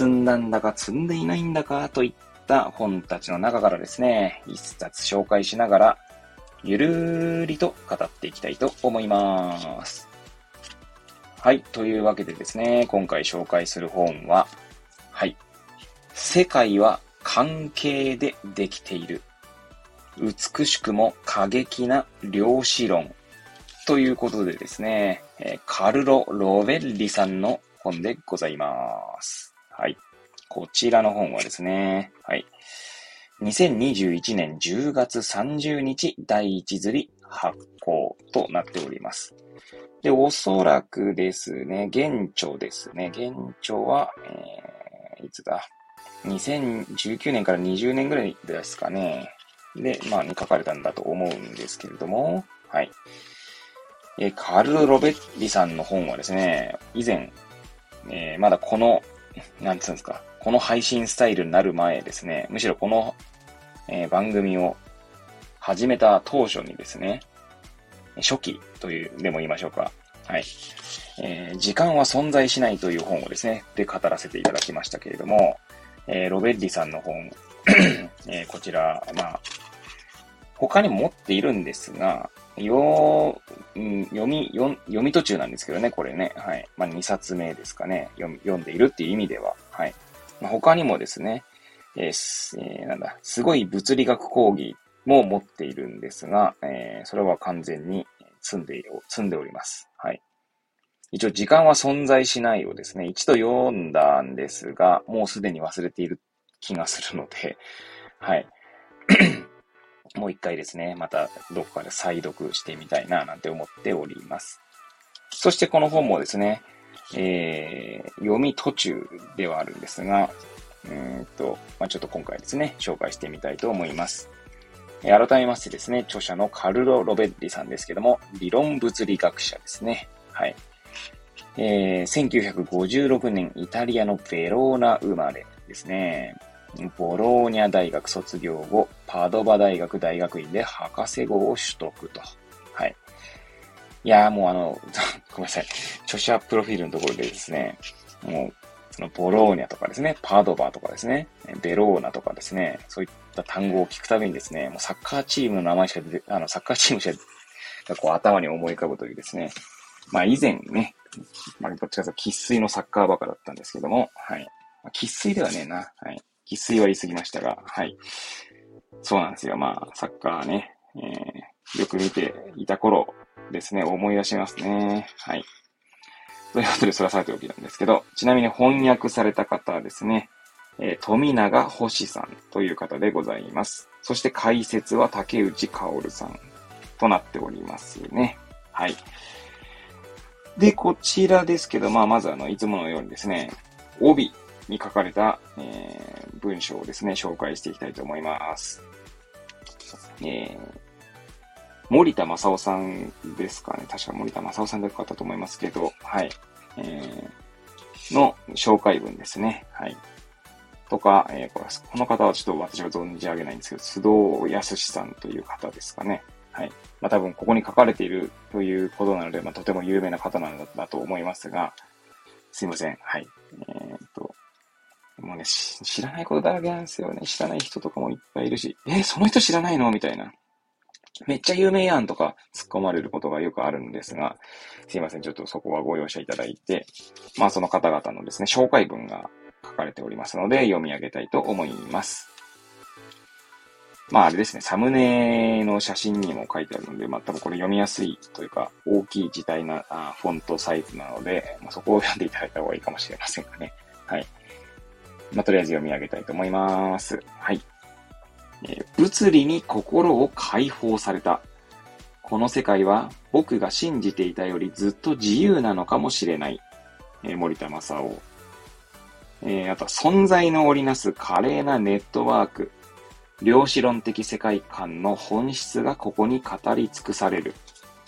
積んだんだか積んでいないんだかといった本たちの中からですね、一冊紹介しながら、ゆるりと語っていきたいと思います。はい。というわけでですね、今回紹介する本は、はい。世界は関係でできている。美しくも過激な量子論。ということでですね、カルロ・ロベッリさんの本でございます。こちらの本はですね、はい。2021年10月30日第1釣り発行となっております。で、おそらくですね、現著ですね。現著は、えー、いつだ ?2019 年から20年ぐらいですかね。で、まあ、に書かれたんだと思うんですけれども、はい。えー、カルロ・ロベッリさんの本はですね、以前、えー、まだこの、なんつうんですか、この配信スタイルになる前ですね、むしろこの、えー、番組を始めた当初にですね、初期という、でも言いましょうか。はい。えー、時間は存在しないという本をですね、で語らせていただきましたけれども、えー、ロベッリさんの本、えー、こちら、まあ、他にも持っているんですが、よん、読み読、読み途中なんですけどね、これね。はい。まあ、2冊目ですかね。読読んでいるっていう意味では。はい。ま、他にもですね、えー、えー、なんだ、すごい物理学講義も持っているんですが、えー、それは完全に積んで、積んでおります。はい。一応、時間は存在しないをですね、一度読んだんですが、もうすでに忘れている気がするので、はい。もう一回ですね、またどこかで再読してみたいな、なんて思っております。そしてこの本もですね、えー、読み途中ではあるんですが、うんと、まあ、ちょっと今回ですね、紹介してみたいと思います。改めましてですね、著者のカルロ・ロベッリさんですけども、理論物理学者ですね。はい。えー、1956年、イタリアのベローナ生まれですね。ボローニャ大学卒業後、パドバ大学大学院で博士号を取得と。はい。いやーもうあの、ごめんなさい。著者プロフィールのところでですね、もうそのボローニャとかですね、パドバとかですね、ベローナとかですね、そういった単語を聞くたびにですね、もうサッカーチームの名前しか出て、あの、サッカーチームしかこう頭に思い浮かぶというですね、まあ以前ね、まあどっちかというと喫水のサッカーバカだったんですけども、はい。まあ、喫水ではねえな、はい。喫水は言い過ぎましたが、はい。そうなんですよ。まあ、サッカーね、えー、よく見ていた頃ですね、思い出しますね。はい。ということで、それはさておきなんですけど、ちなみに翻訳された方はですね、えー、富永星さんという方でございます。そして解説は竹内薫さんとなっておりますね。はい。で、こちらですけど、まあ、まずあの、いつものようにですね、帯に書かれた、えー、文章をですね、紹介していきたいと思います。えー、森田正夫さんですかね。確か森田正夫さんだったと思いますけど、はい。えー、の紹介文ですね。はい。とか、えー、この方はちょっと私は存じ上げないんですけど、須藤康さんという方ですかね。はい。まあ多分ここに書かれているということなので、まあとても有名な方なんだと思いますが、すいません。はい。えー、っと、もうね、知らないことだらけなんですよね。知らない人とかもいっぱいいるし、えー、その人知らないの？みたいな。めっちゃ有名やんとか突っ込まれることがよくあるんですが、すいません。ちょっとそこはご容赦いただいて、まあその方々のですね、紹介文が書かれておりますので、読み上げたいと思います。まああれですね、サムネの写真にも書いてあるので、まあ多分これ読みやすいというか、大きい字体なあフォントサイズなので、まあ、そこを読んでいただいた方がいいかもしれませんがね。はい。まあとりあえず読み上げたいと思います。はい。え物理に心を解放された。この世界は僕が信じていたよりずっと自由なのかもしれない。え森田正夫。えー、あとは存在の織りなす華麗なネットワーク。量子論的世界観の本質がここに語り尽くされる。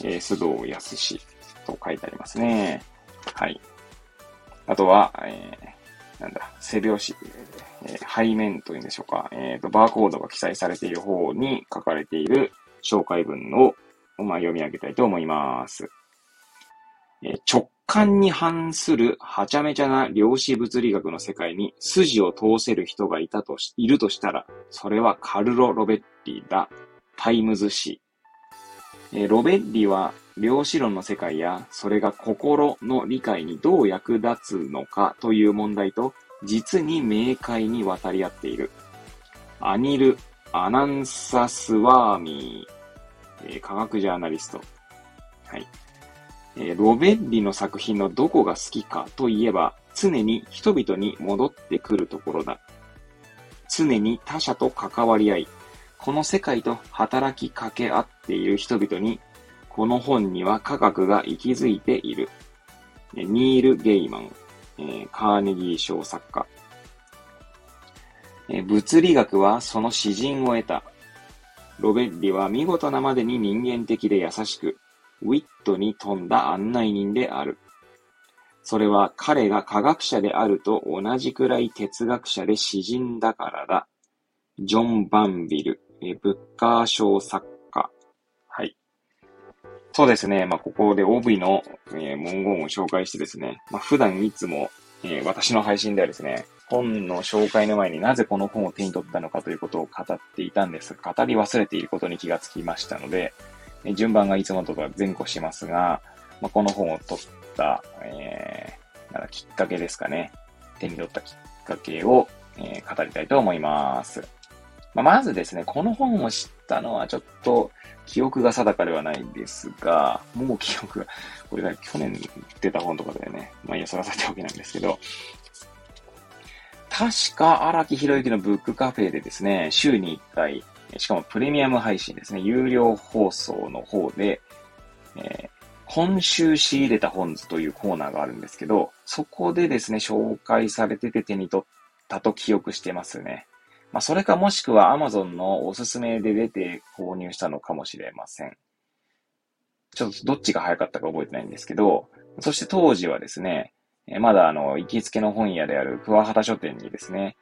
えー、須藤康と書いてありますね。はい。あとは、えー、なんだ、背拍子、えー、背面というんでしょうか。えっ、ー、と、バーコードが記載されている方に書かれている紹介文を、まあ、読み上げたいと思います。えー、直感に反するはちゃめちゃな量子物理学の世界に筋を通せる人がいたとし、いるとしたら、それはカルロ・ロベッリだ。タイムズ紙。えー、ロベッリは量子論の世界や、それが心の理解にどう役立つのかという問題と、実に明快に渡り合っている。アニル・アナンサスワーミー、科学ジャーナリスト。はい。ロベッリの作品のどこが好きかといえば、常に人々に戻ってくるところだ。常に他者と関わり合い、この世界と働きかけ合っている人々にこの本には科学が息づいている。ニール・ゲイマン、えー、カーネギー賞作家、えー、物理学はその詩人を得た。ロベッリは見事なまでに人間的で優しく、ウィットに富んだ案内人である。それは彼が科学者であると同じくらい哲学者で詩人だからだ。ジョン・バンビル、えブッカー賞作そうですね。まあ、ここで帯の、えー、文言を紹介してですね、まあ、普段いつも、えー、私の配信ではですね、本の紹介の前になぜこの本を手に取ったのかということを語っていたんですが、語り忘れていることに気がつきましたので、え順番がいつもとは前後しますが、まあ、この本を取った、えー、なんかきっかけですかね。手に取ったきっかけを、えー、語りたいと思います。ま、まずですね、この本を知ったのはちょっと記憶が定かではないんですが、もう記憶が、これが去年出た本とかだよね。まあいや、そらさておけなんですけど、確か荒木博之のブックカフェでですね、週に1回、しかもプレミアム配信ですね、有料放送の方で、えー、今週仕入れた本図というコーナーがあるんですけど、そこでですね、紹介されてて手に取ったと記憶してますね。まあ、それかもしくは Amazon のおすすめで出て購入したのかもしれません。ちょっとどっちが早かったか覚えてないんですけど、そして当時はですね、まだあの、行きつけの本屋である桑畑書店にですね、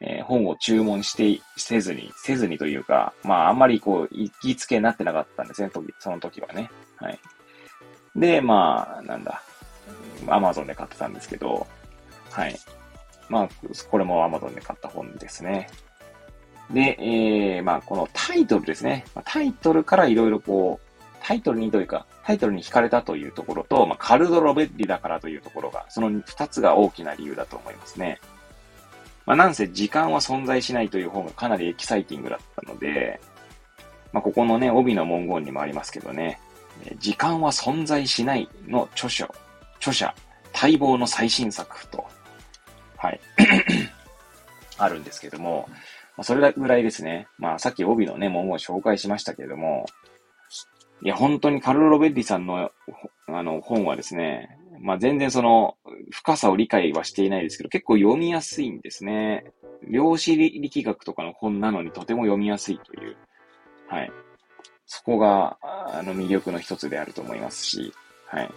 えー、本を注文して、せずに、せずにというか、まああんまりこう、行きつけになってなかったんですね、その時はね。はい。で、まあ、なんだ、アマゾンで買ってたんですけど、はい。まあ、これも Amazon で買った本ですね。で、えー、まあ、このタイトルですね。タイトルからいろいろこう、タイトルにというか、タイトルに惹かれたというところと、まあ、カルド・ロベッリだからというところが、その二つが大きな理由だと思いますね。まあ、なんせ時間は存在しないという本がかなりエキサイティングだったので、まあ、ここのね、帯の文言にもありますけどね、時間は存在しないの著書、著者、待望の最新作とはい。あるんですけども、まあ、それぐらいですね。まあ、さっき帯のね、文言を紹介しましたけれども、いや、本当にカルロ・ベッリさんの、あの、本はですね、まあ、全然その、深さを理解はしていないですけど、結構読みやすいんですね。量子力学とかの本なのにとても読みやすいという、はい。そこが、あの、魅力の一つであると思いますし、はい。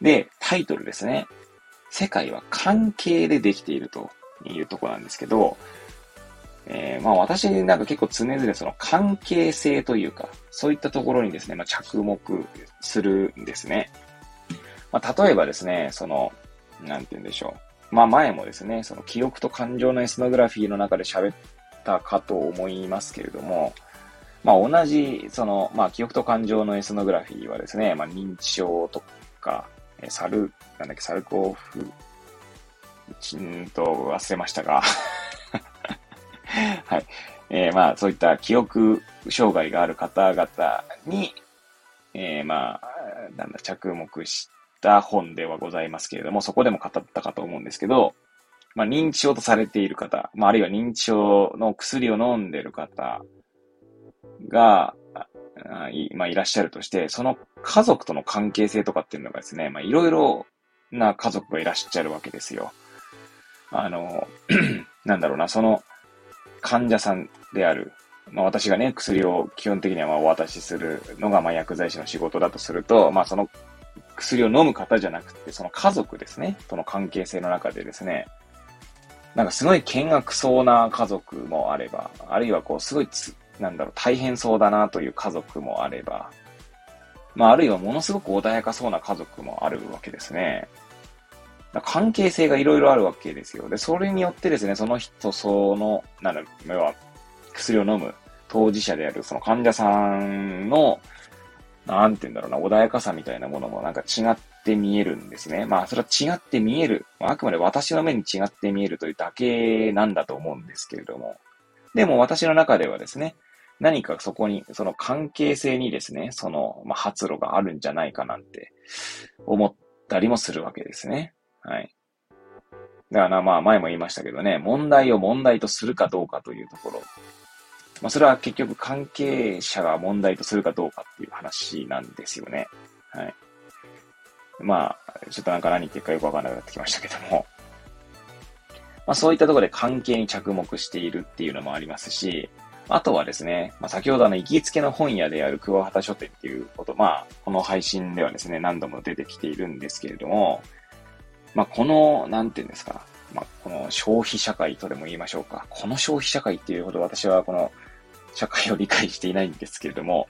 で、タイトルですね。世界は関係でできているというところなんですけど、えー、まあ私なんか結構常々その関係性というか、そういったところにですね、まあ、着目するんですね。まあ例えばですね、その、なんて言うんでしょう。まあ前もですね、その記憶と感情のエスノグラフィーの中で喋ったかと思いますけれども、まあ同じ、その、まあ記憶と感情のエスノグラフィーはですね、まあ認知症とか、えサル、なんだっけ、サルコーフ、ちんと忘れましたが はい。えー、まあ、そういった記憶障害がある方々に、えー、まあ、なんだ、着目した本ではございますけれども、そこでも語ったかと思うんですけど、まあ、認知症とされている方、まあ、あるいは認知症の薬を飲んでいる方が、いまあ、いらっしゃるとして、その家族との関係性とかっていうのがですね、まあ、いろいろな家族がいらっしゃるわけですよ。あの、なんだろうな、その患者さんである、まあ私がね、薬を基本的にはまお渡しするのがまあ薬剤師の仕事だとすると、まあその薬を飲む方じゃなくて、その家族ですね、との関係性の中でですね、なんかすごい険悪そうな家族もあれば、あるいはこうすごいつ、なんだろう、大変そうだなという家族もあれば、まああるいはものすごく穏やかそうな家族もあるわけですね。関係性がいろいろあるわけですよ。で、それによってですね、その人、その、なんだ、要は、薬を飲む当事者であるその患者さんの、なんて言うんだろうな、穏やかさみたいなものもなんか違って見えるんですね。まあ、それは違って見える。あくまで私の目に違って見えるというだけなんだと思うんですけれども。でも私の中ではですね、何かそこに、その関係性にですね、その、まあ、発露があるんじゃないかなんて思ったりもするわけですね。はい。だからまあ前も言いましたけどね、問題を問題とするかどうかというところ。まあそれは結局関係者が問題とするかどうかっていう話なんですよね。はい。まあ、ちょっとなんか何言ってるかよくわかんなくなってきましたけども。まあそういったところで関係に着目しているっていうのもありますし、あとはですね、まあ、先ほどあの行きつけの本屋である桑畑書店っていうこと、まあ、この配信ではですね、何度も出てきているんですけれども、まあ、この、なんていうんですか、まあ、この消費社会とでも言いましょうか。この消費社会っていうほど私はこの社会を理解していないんですけれども、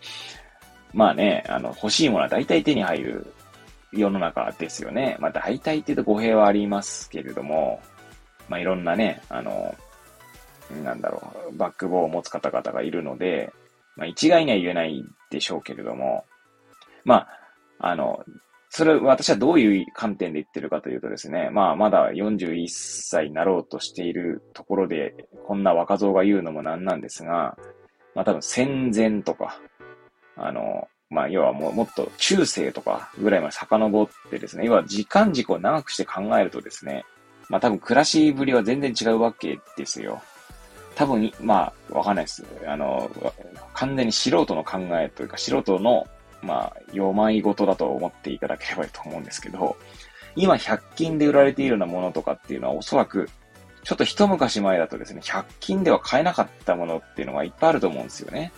まあね、あの、欲しいものは大体手に入る世の中ですよね。まあ大体って言うと語弊はありますけれども、まあいろんなね、あの、なんだろう、バックボーンを持つ方々がいるので、まあ一概には言えないでしょうけれども、まあ、あの、それ、私はどういう観点で言ってるかというとですね、まあ、まだ41歳になろうとしているところで、こんな若造が言うのもなんなんですが、まあ多分戦前とか、あの、まあ要はももっと中世とかぐらいまで遡ってですね、要は時間軸を長くして考えるとですね、まあ多分暮らしぶりは全然違うわけですよ。多分、まあわかんないです。あの、完全に素人の考えというか素人のまあ、よまい事だと思っていただければいいと思うんですけど、今100均で売られているようなものとかっていうのはおそらく、ちょっと一昔前だとですね、100均では買えなかったものっていうのがいっぱいあると思うんですよね。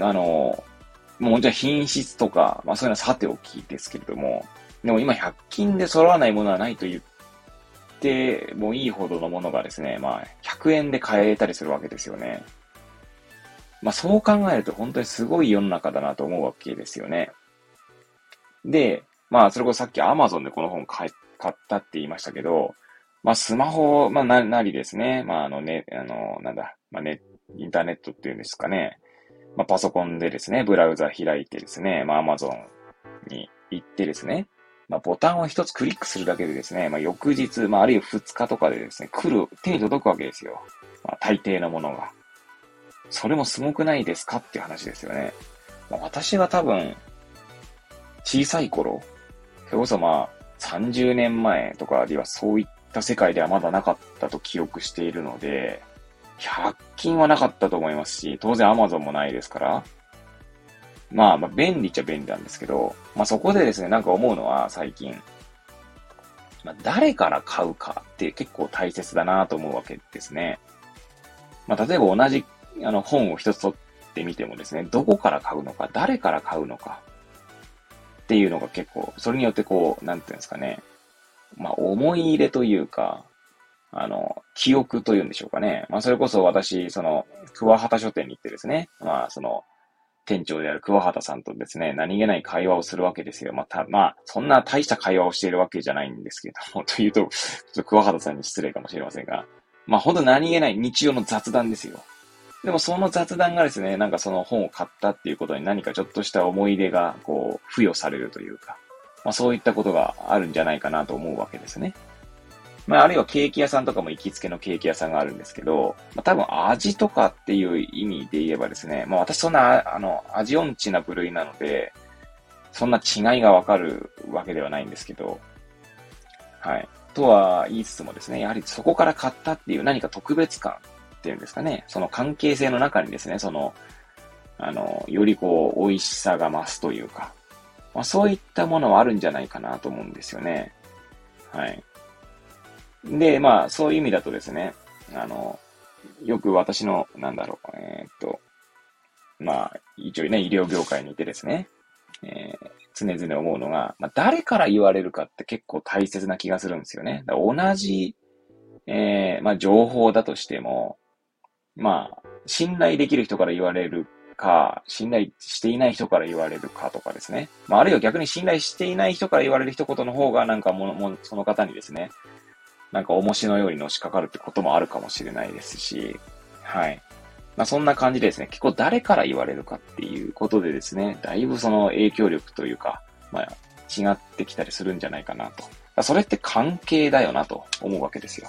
あの、もうじゃ品質とか、まあそういうのはさておきですけれども、でも今100均で揃わないものはないと言ってもいいほどのものがですね、まあ100円で買えたりするわけですよね。まあそう考えると本当にすごい世の中だなと思うわけですよね。で、まあそれこそさっき Amazon でこの本買ったって言いましたけど、まあスマホ、まあな、りですね。まああのね、あの、なんだ、まあね、インターネットっていうんですかね。まあパソコンでですね、ブラウザ開いてですね、まあ Amazon に行ってですね、まあボタンを一つクリックするだけでですね、まあ翌日、まああるいは2日とかでですね、来る、手に届くわけですよ。まあ大抵のものが。それもすごくないですかっていう話ですよね。まあ、私が多分、小さい頃、それこそまあ、30年前とかではそういった世界ではまだなかったと記憶しているので、100均はなかったと思いますし、当然 Amazon もないですから、まあ、まあ、便利っちゃ便利なんですけど、まあそこでですね、なんか思うのは最近、まあ、誰から買うかって結構大切だなと思うわけですね。まあ例えば同じあの、本を一つ取ってみてもですね、どこから買うのか、誰から買うのか、っていうのが結構、それによってこう、なんていうんですかね、まあ、思い入れというか、あの、記憶というんでしょうかね。まあ、それこそ私、その、桑畑書店に行ってですね、まあ、その、店長である桑畑さんとですね、何気ない会話をするわけですよ。また、まあ、そんな大した会話をしているわけじゃないんですけども、というと、ちょっと桑畑さんに失礼かもしれませんが、まあ、ほんと何気ない日常の雑談ですよ。でもその雑談がですね、なんかその本を買ったっていうことに何かちょっとした思い出が、こう、付与されるというか、まあそういったことがあるんじゃないかなと思うわけですね。まああるいはケーキ屋さんとかも行きつけのケーキ屋さんがあるんですけど、まあ多分味とかっていう意味で言えばですね、まあ私そんな、あの、味音痴な部類なので、そんな違いがわかるわけではないんですけど、はい。とは言いつつもですね、やはりそこから買ったっていう何か特別感っていうんですかね、その関係性の中にですね、その、あの、よりこう、美味しさが増すというか、まあ、そういったものはあるんじゃないかなと思うんですよね。はい。で、まあ、そういう意味だとですね、あの、よく私の、なんだろう、えー、っと、まあ、一応ね、医療業界にいてですね、えー、常々思うのが、まあ、誰から言われるかって結構大切な気がするんですよね。同じ、えー、まあ、情報だとしても、まあ、信頼できる人から言われるか、信頼していない人から言われるかとかですね。まあ、あるいは逆に信頼していない人から言われる一言の方が、なんかもの、もその方にですね、なんか重しのようにのしかかるってこともあるかもしれないですし、はい。まあ、そんな感じでですね、結構誰から言われるかっていうことでですね、だいぶその影響力というか、まあ、違ってきたりするんじゃないかなと。それって関係だよなと思うわけですよ。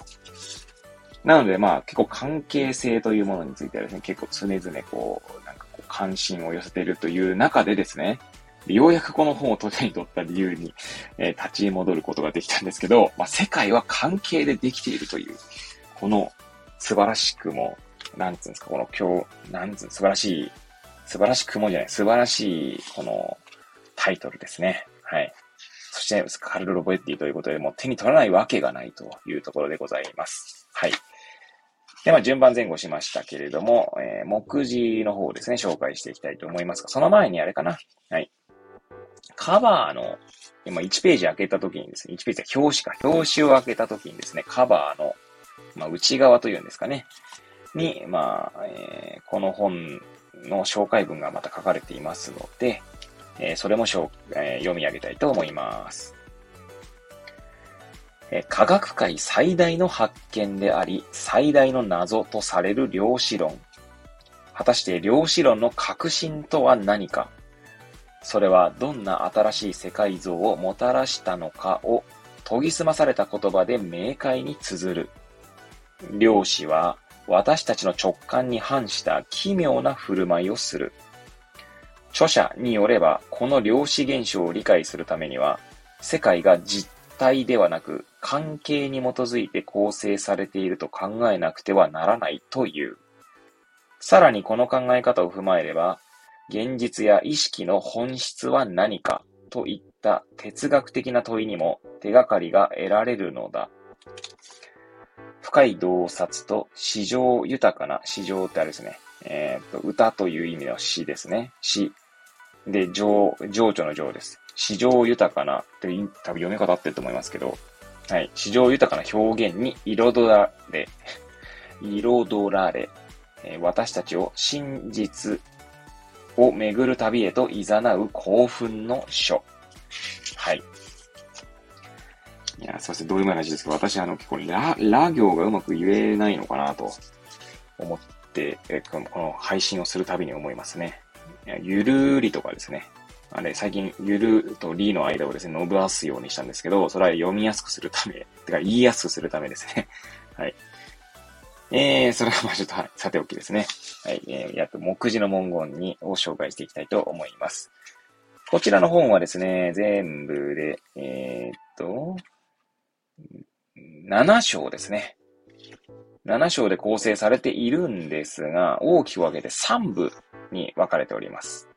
なので、まあ、結構関係性というものについてはですね、結構常々こう、なんかこう、関心を寄せているという中でですね、ようやくこの本を取手に取った理由に、えー、立ち戻ることができたんですけど、まあ、世界は関係でできているという、この素晴らしくもなんつうんですか、この今日、なんつう、素晴らしい、素晴らしくもじゃない、素晴らしい、このタイトルですね。はい。そして、カルロ・ロボエッティということで、もう手に取らないわけがないというところでございます。はい。で、まあ、順番前後しましたけれども、えー、目次の方ですね、紹介していきたいと思いますが、その前にあれかな。はい。カバーの、今1ページ開けた時にですね、1ページは表紙か、表紙を開けた時にですね、カバーの、まあ、内側というんですかね。に、まあ、えー、この本の紹介文がまた書かれていますので、えー、それも、えー、読み上げたいと思います。科学界最大の発見であり、最大の謎とされる量子論。果たして量子論の革新とは何か？それはどんな新しい世界像をもたらしたのかを研ぎ澄まされた言葉で明快に綴る。量子は私たちの直感に反した奇妙な振る舞いをする。著者によれば、この量子現象を理解するためには、世界が実体ではなく関係に基づいて構成されていると考えなくてはならないという。さらにこの考え方を踏まえれば、現実や意識の本質は何かといった哲学的な問いにも手がかりが得られるのだ。深い洞察と詩情豊かな、詩情ってあれですね。えっ、と、歌という意味の詩ですね。詩。で、情、情緒の情です。詩情豊かなって多分読み方合ってると思いますけど、はい。詩情豊かな表現に彩られ、彩られ、え、私たちを真実を巡る旅へと誘う興奮の書。はい。いや、すいません、どういう話ですけど、私、あの、結構、ラ、ラ行がうまく言えないのかなと思って、えこの配信をするたびに思いますね。ゆるりとかですね。あれ、最近、ゆるとりの間をですね、伸ばすようにしたんですけど、それは読みやすくするため、てか言いやすくするためですね。はい。えー、それはまあちょっと、はい、さておきですね。はい、えー、やっと目次の文言に、を紹介していきたいと思います。こちらの本はですね、全部で、えー、っと、7章ですね。7章で構成されているんですが、大きく分けて3部に分かれております。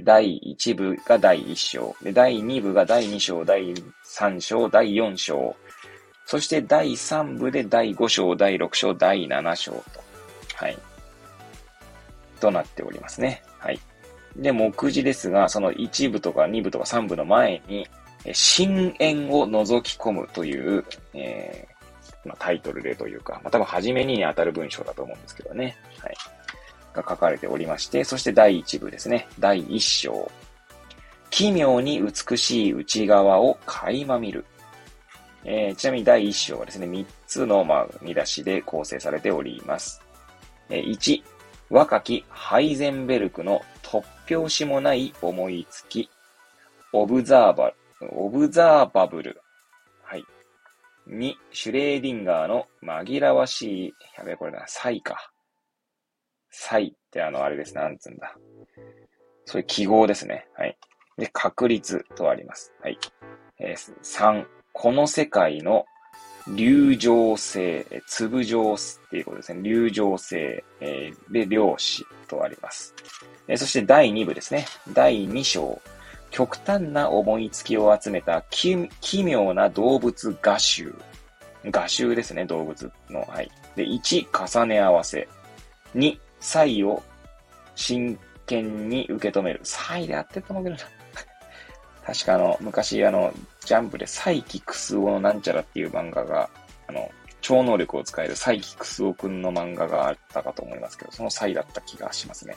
第1部が第1章、で第2部が第2章、第3章、第4章、そして第3部で第5章、第6章、第7章と、はい、となっておりますね。はい。で、目次ですが、その1部とか2部とか3部の前に、深淵を覗き込むという、えー、まあ、タイトルでというか、まあ、多分初めに当たる文章だと思うんですけどね。はい。が書かれておりまして、そして第1部ですね。第1章。奇妙に美しい内側を垣間見る。えー、ちなみに第1章はですね、3つの、まあ、見出しで構成されております。えー、1、若きハイゼンベルクの突拍子もない思いつき、オブザーバオブザーバブル。はい。2、シュレーディンガーの紛らわしい、やべえ、これだ、サイか。サイってあの、あれです。なんつうんだ。そういう記号ですね。はい。で、確率とあります。はい。えー、3、この世界の流状性、粒状っていうことですね。流状性、えー、で、量子とあります。えー、そして第2部ですね。第2章、極端な思いつきを集めた奇妙な動物画集。画集ですね、動物の。はい。で、1、重ね合わせ。2、差異を真剣に受け止める。差異であってると思うけどな。確かあの、昔あの、ジャンプでサイキクスオのなんちゃらっていう漫画が、あの、超能力を使えるサイキクスオくんの漫画があったかと思いますけど、そのサイだった気がしますね。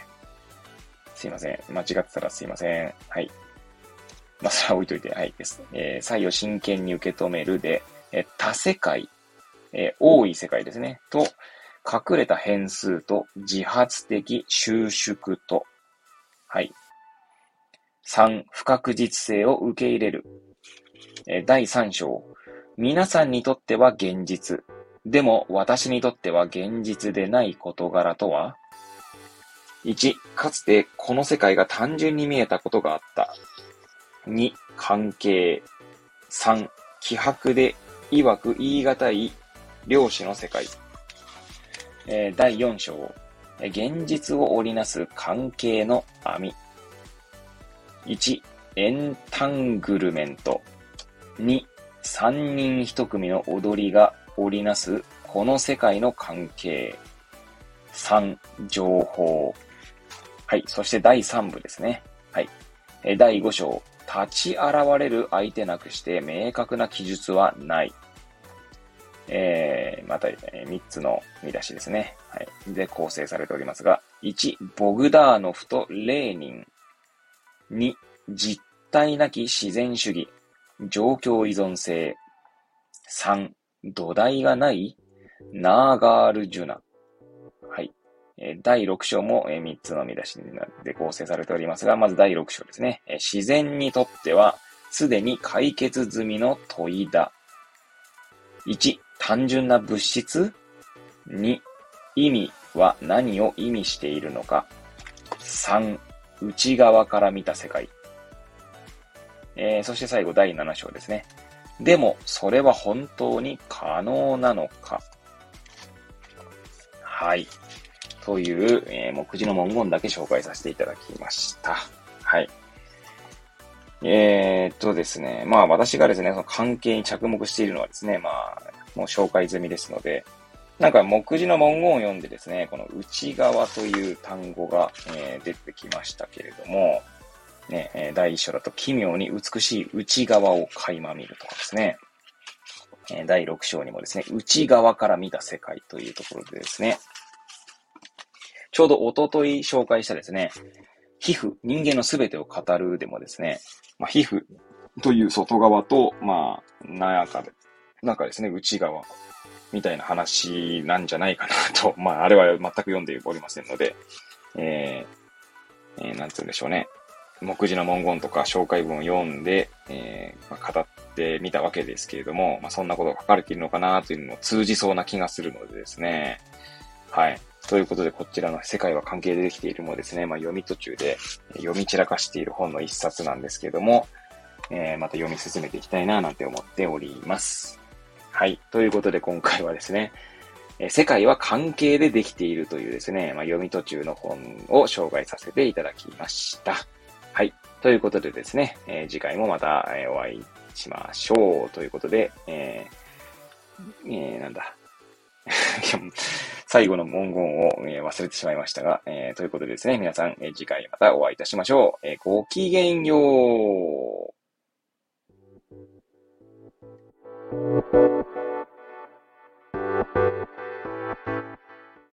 すいません。間違ってたらすいません。はい。まあ、それは置いといて、はいです。えー、サイを真剣に受け止めるで、えー、多世界、えー、多い世界ですね。と、隠れた変数と自発的収縮と、はい。3、不確実性を受け入れる。え第3章。皆さんにとっては現実。でも私にとっては現実でない事柄とは ?1、かつてこの世界が単純に見えたことがあった。2、関係。3、気迫で曰く言い難い量子の世界。えー、第4章。現実を織りなす関係の網。1、エンタングルメント。2、三人一組の踊りが織りなすこの世界の関係。3、情報。はい。そして第3部ですね。はい。第5章。立ち現れる相手なくして明確な記述はない。えー、また、えー、3つの見出しですね。はい。で構成されておりますが、1、ボグダーノフとレーニン。2、実体なき自然主義、状況依存性。3、土台がないナーガールジュナ。はい。第6章も3つの見出しで構成されておりますが、まず第6章ですね。自然にとっては、すでに解決済みの問いだ。1、単純な物質 ?2、意味は何を意味しているのか ?3、内側から見た世界。えー、そして最後第7章ですね。でも、それは本当に可能なのか？はい。という、えー、目次の文言だけ紹介させていただきました。はい。えー、っとですね。まあ私がですね、その関係に着目しているのはですね、まあ、もう紹介済みですので、なんか目次の文言を読んでですね、この内側という単語が、えー、出てきましたけれども、ね、え第一章だと奇妙に美しい内側を垣間見るとかですね、え第6章にもですね、内側から見た世界というところでですね、ちょうどおととい紹介したですね、皮膚、人間のすべてを語るでもですね、まあ、皮膚という外側と、まあ、中で、なんかですね、内側みたいな話なんじゃないかなと、まあ、あれは全く読んでおりませんので、えー、えー、なんつうんでしょうね。目次の文言とか紹介文を読んで、えー、まあ、語ってみたわけですけれども、まあ、そんなことが書かれているのかなというのも通じそうな気がするのでですね。はい。ということで、こちらの世界は関係でできているもですね、まあ、読み途中で読み散らかしている本の一冊なんですけれども、えー、また読み進めていきたいななんて思っております。はい。ということで、今回はですね、え世界は関係でできているというですね、まあ、読み途中の本を紹介させていただきました。はい。ということでですね、えー、次回もまた、えお会いしましょう。ということで、えー、えー、なんだ。最後の文言を、え忘れてしまいましたが、えということでですね、皆さん、え次回またお会いいたしましょう。えごきげんよう。Thank you.